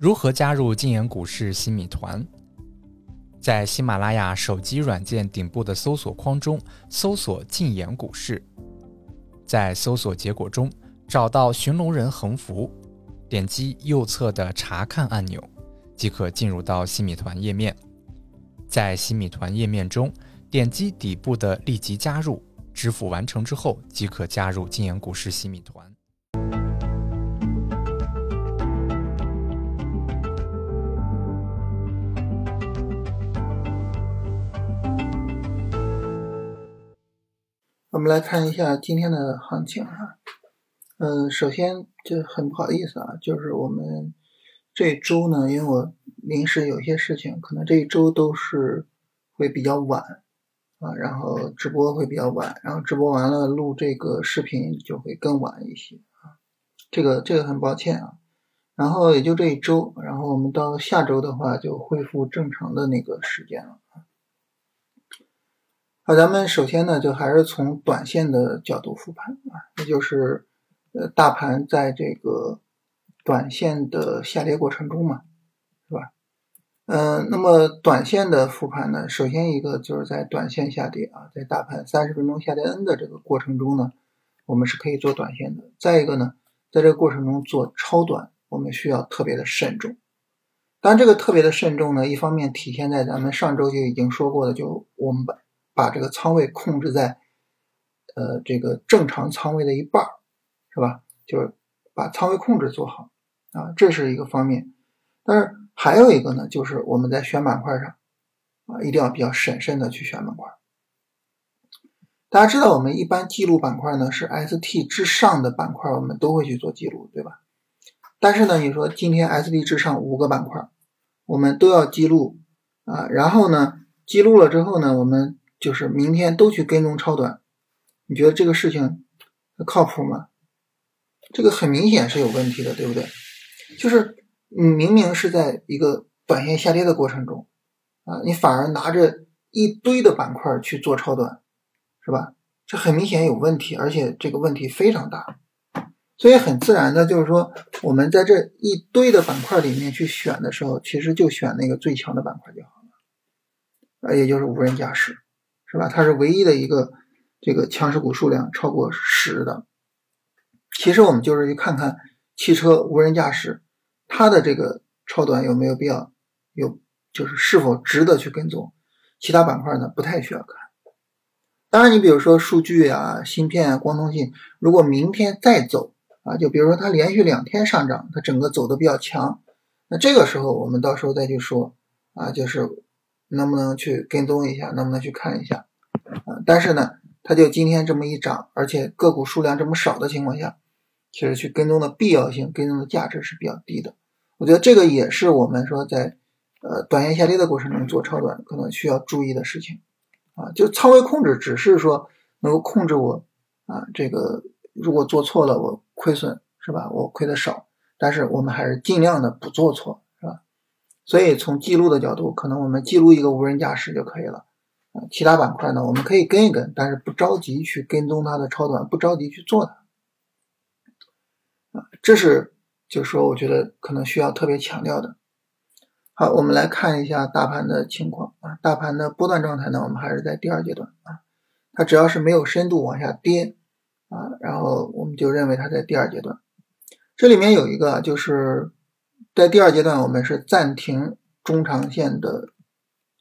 如何加入禁言股市新米团？在喜马拉雅手机软件顶部的搜索框中搜索“禁言股市”，在搜索结果中找到寻龙人横幅，点击右侧的查看按钮，即可进入到新米团页面。在新米团页面中，点击底部的立即加入，支付完成之后即可加入禁言股市新米团。我们来看一下今天的行情啊，嗯，首先就很不好意思啊，就是我们这周呢，因为我临时有些事情，可能这一周都是会比较晚啊，然后直播会比较晚，然后直播完了录这个视频就会更晚一些啊，这个这个很抱歉啊，然后也就这一周，然后我们到下周的话就恢复正常的那个时间了啊。那咱们首先呢，就还是从短线的角度复盘啊，也就是呃，大盘在这个短线的下跌过程中嘛，是吧？嗯，那么短线的复盘呢，首先一个就是在短线下跌啊，在大盘三十分钟下跌 N 的这个过程中呢，我们是可以做短线的。再一个呢，在这个过程中做超短，我们需要特别的慎重。当然，这个特别的慎重呢，一方面体现在咱们上周就已经说过的，就我们把。把这个仓位控制在，呃，这个正常仓位的一半儿，是吧？就是把仓位控制做好啊，这是一个方面。但是还有一个呢，就是我们在选板块上啊，一定要比较审慎的去选板块。大家知道，我们一般记录板块呢是 ST 之上的板块，我们都会去做记录，对吧？但是呢，你说今天 ST 之上五个板块，我们都要记录啊，然后呢，记录了之后呢，我们就是明天都去跟踪超短，你觉得这个事情靠谱吗？这个很明显是有问题的，对不对？就是你明明是在一个短线下跌的过程中啊，你反而拿着一堆的板块去做超短，是吧？这很明显有问题，而且这个问题非常大，所以很自然的就是说，我们在这一堆的板块里面去选的时候，其实就选那个最强的板块就好了，啊，也就是无人驾驶。是吧？它是唯一的一个这个强势股数量超过十的。其实我们就是去看看汽车无人驾驶它的这个超短有没有必要，有就是是否值得去跟踪。其他板块呢不太需要看。当然，你比如说数据啊、芯片啊、光通信，如果明天再走啊，就比如说它连续两天上涨，它整个走的比较强，那这个时候我们到时候再去说啊，就是。能不能去跟踪一下？能不能去看一下？啊，但是呢，它就今天这么一涨，而且个股数量这么少的情况下，其实去跟踪的必要性、跟踪的价值是比较低的。我觉得这个也是我们说在呃短线下跌的过程中做超短可能需要注意的事情啊。就仓位控制只是说能够控制我啊，这个如果做错了我亏损是吧？我亏的少，但是我们还是尽量的不做错。所以从记录的角度，可能我们记录一个无人驾驶就可以了啊。其他板块呢，我们可以跟一跟，但是不着急去跟踪它的超短，不着急去做它啊。这是就是说，我觉得可能需要特别强调的。好，我们来看一下大盘的情况啊。大盘的波段状态呢，我们还是在第二阶段啊。它只要是没有深度往下跌啊，然后我们就认为它在第二阶段。这里面有一个就是。在第二阶段，我们是暂停中长线的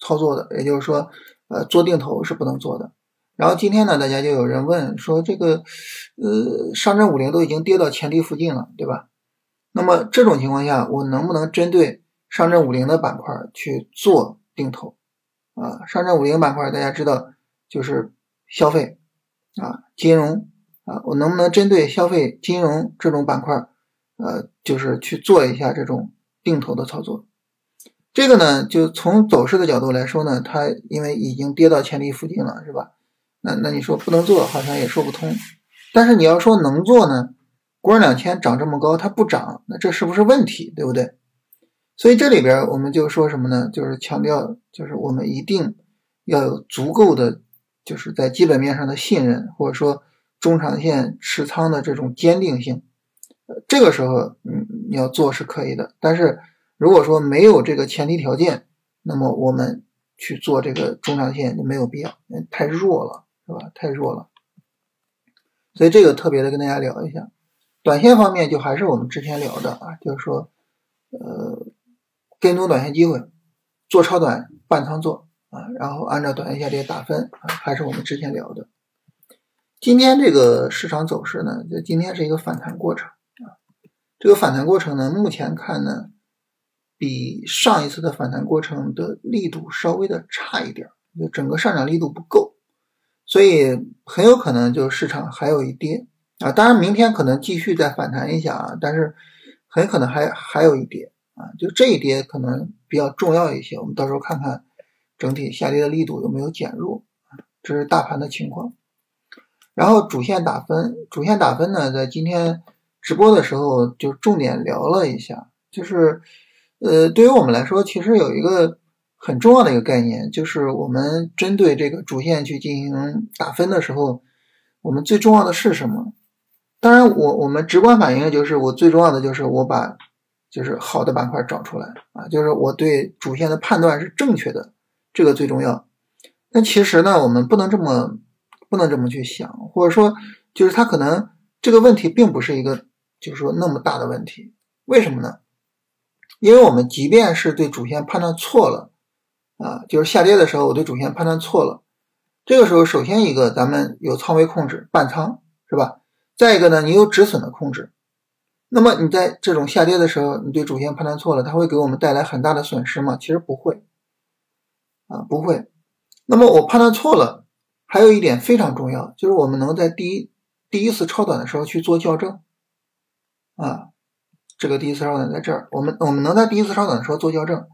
操作的，也就是说，呃，做定投是不能做的。然后今天呢，大家就有人问说，这个，呃，上证五零都已经跌到前低附近了，对吧？那么这种情况下，我能不能针对上证五零的板块去做定投？啊，上证五零板块大家知道就是消费啊、金融啊，我能不能针对消费、金融这种板块？呃，就是去做一下这种定投的操作，这个呢，就从走势的角度来说呢，它因为已经跌到前低附近了，是吧？那那你说不能做，好像也说不通。但是你要说能做呢，国证两千涨这么高，它不涨，那这是不是问题？对不对？所以这里边我们就说什么呢？就是强调，就是我们一定要有足够的，就是在基本面上的信任，或者说中长线持仓的这种坚定性。这个时候，嗯，你要做是可以的，但是如果说没有这个前提条件，那么我们去做这个中长线就没有必要，太弱了，是吧？太弱了。所以这个特别的跟大家聊一下。短线方面就还是我们之前聊的啊，就是说，呃，跟踪短线机会，做超短半仓做啊，然后按照短线下跌打分啊，还是我们之前聊的。今天这个市场走势呢，就今天是一个反弹过程。这个反弹过程呢，目前看呢，比上一次的反弹过程的力度稍微的差一点，就整个上涨力度不够，所以很有可能就市场还有一跌啊。当然，明天可能继续再反弹一下啊，但是很可能还还有一跌啊。就这一跌可能比较重要一些，我们到时候看看整体下跌的力度有没有减弱。这是大盘的情况。然后主线打分，主线打分呢，在今天直播的时候就重点聊了一下，就是，呃，对于我们来说，其实有一个很重要的一个概念，就是我们针对这个主线去进行打分的时候，我们最重要的是什么？当然，我我们直观反应就是，我最重要的就是我把就是好的板块找出来啊，就是我对主线的判断是正确的，这个最重要。但其实呢，我们不能这么。不能这么去想，或者说，就是它可能这个问题并不是一个，就是说那么大的问题。为什么呢？因为我们即便是对主线判断错了，啊，就是下跌的时候我对主线判断错了，这个时候首先一个咱们有仓位控制，半仓是吧？再一个呢，你有止损的控制。那么你在这种下跌的时候，你对主线判断错了，它会给我们带来很大的损失吗？其实不会，啊，不会。那么我判断错了。还有一点非常重要，就是我们能在第一第一次超短的时候去做校正，啊，这个第一次超短在这儿，我们我们能在第一次超短的时候做校正，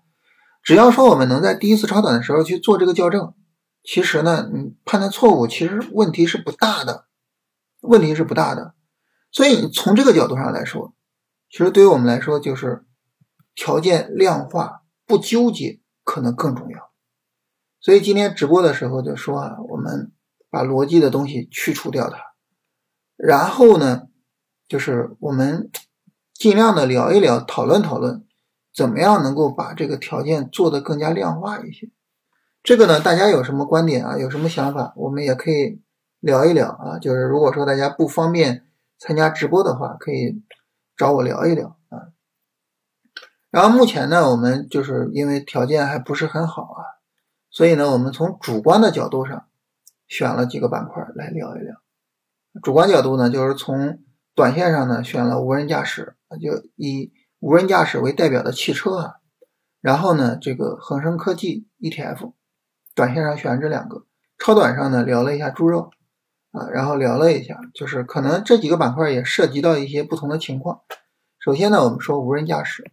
只要说我们能在第一次超短的时候去做这个校正，其实呢，你判断错误其实问题是不大的，问题是不大的，所以从这个角度上来说，其实对于我们来说就是条件量化不纠结可能更重要。所以今天直播的时候就说啊，我们把逻辑的东西去除掉它，然后呢，就是我们尽量的聊一聊，讨论讨论，怎么样能够把这个条件做得更加量化一些。这个呢，大家有什么观点啊？有什么想法？我们也可以聊一聊啊。就是如果说大家不方便参加直播的话，可以找我聊一聊啊。然后目前呢，我们就是因为条件还不是很好啊。所以呢，我们从主观的角度上选了几个板块来聊一聊。主观角度呢，就是从短线上呢选了无人驾驶，就以无人驾驶为代表的汽车啊。然后呢，这个恒生科技 ETF，短线上选这两个。超短上呢聊了一下猪肉啊，然后聊了一下，就是可能这几个板块也涉及到一些不同的情况。首先呢，我们说无人驾驶，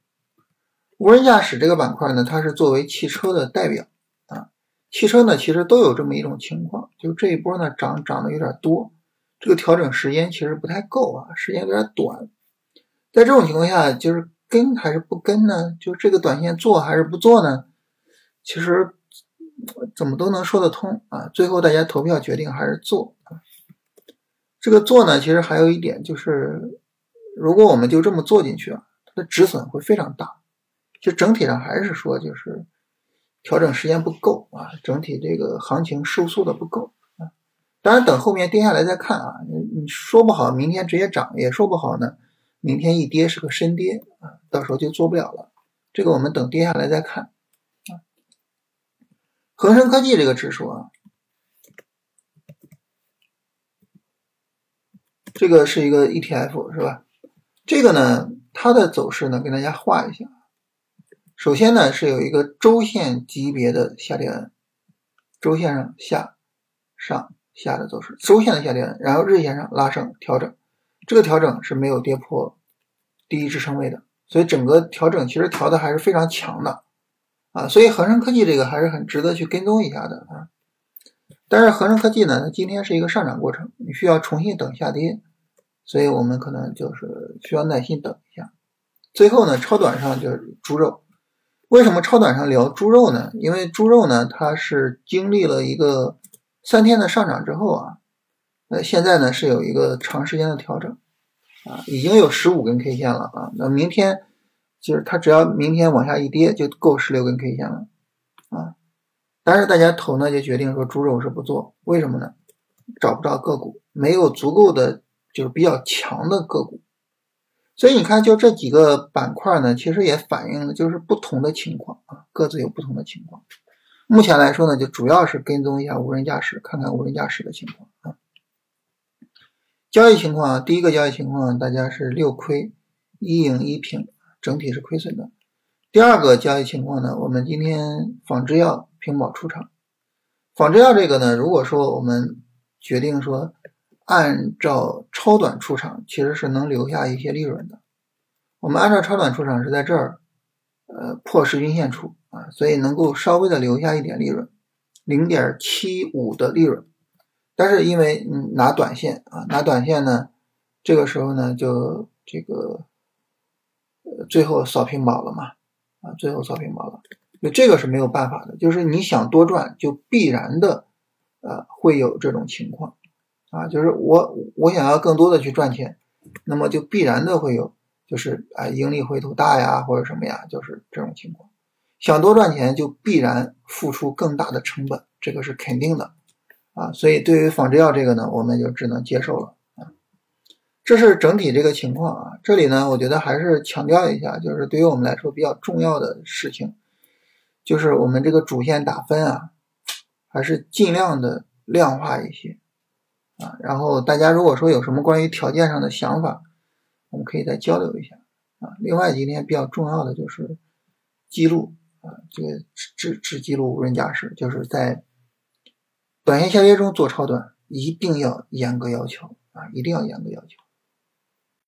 无人驾驶这个板块呢，它是作为汽车的代表啊。汽车呢，其实都有这么一种情况，就这一波呢涨涨的有点多，这个调整时间其实不太够啊，时间有点短。在这种情况下，就是跟还是不跟呢？就这个短线做还是不做呢？其实怎么都能说得通啊。最后大家投票决定还是做。这个做呢，其实还有一点就是，如果我们就这么做进去啊，它的止损会非常大。就整体上还是说就是。调整时间不够啊，整体这个行情收缩的不够。当然，等后面跌下来再看啊。你你说不好，明天直接涨，也说不好呢。明天一跌是个深跌啊，到时候就做不了了。这个我们等跌下来再看啊。恒生科技这个指数啊，这个是一个 ETF 是吧？这个呢，它的走势呢，给大家画一下。首先呢，是有一个周线级别的下跌周线上下上下的走势，周线的下跌然后日线上拉升调整，这个调整是没有跌破第一支撑位的，所以整个调整其实调的还是非常强的啊，所以恒生科技这个还是很值得去跟踪一下的啊。但是恒生科技呢，它今天是一个上涨过程，你需要重新等下跌，所以我们可能就是需要耐心等一下。最后呢，超短上就是猪肉。为什么超短上聊猪肉呢？因为猪肉呢，它是经历了一个三天的上涨之后啊，那现在呢是有一个长时间的调整啊，已经有十五根 K 线了啊。那明天就是它只要明天往下一跌，就够十六根 K 线了啊。但是大家头呢就决定说猪肉是不做，为什么呢？找不着个股，没有足够的就是比较强的个股。所以你看，就这几个板块呢，其实也反映了就是不同的情况啊，各自有不同的情况。目前来说呢，就主要是跟踪一下无人驾驶，看看无人驾驶的情况啊。交易情况，第一个交易情况，大家是六亏一赢一平，整体是亏损的。第二个交易情况呢，我们今天仿制药平保出场。仿制药这个呢，如果说我们决定说按照超短出场，其实是能留下一些利润的。我们按照超短出场是在这儿，呃，破十均线处啊，所以能够稍微的留下一点利润，零点七五的利润。但是因为嗯拿短线啊，拿短线呢，这个时候呢就这个呃最后扫平保了嘛啊，最后扫平保了，就这个是没有办法的，就是你想多赚，就必然的呃会有这种情况啊，就是我我想要更多的去赚钱，那么就必然的会有，就是啊盈利回吐大呀或者什么呀，就是这种情况，想多赚钱就必然付出更大的成本，这个是肯定的。啊，所以对于仿制药这个呢，我们就只能接受了啊。这是整体这个情况啊。这里呢，我觉得还是强调一下，就是对于我们来说比较重要的事情，就是我们这个主线打分啊，还是尽量的量化一些啊。然后大家如果说有什么关于条件上的想法，我们可以再交流一下啊。另外今天比较重要的就是记录啊，这个只只记录无人驾驶，就是在。短线下跌中做超短，一定要严格要求啊！一定要严格要求。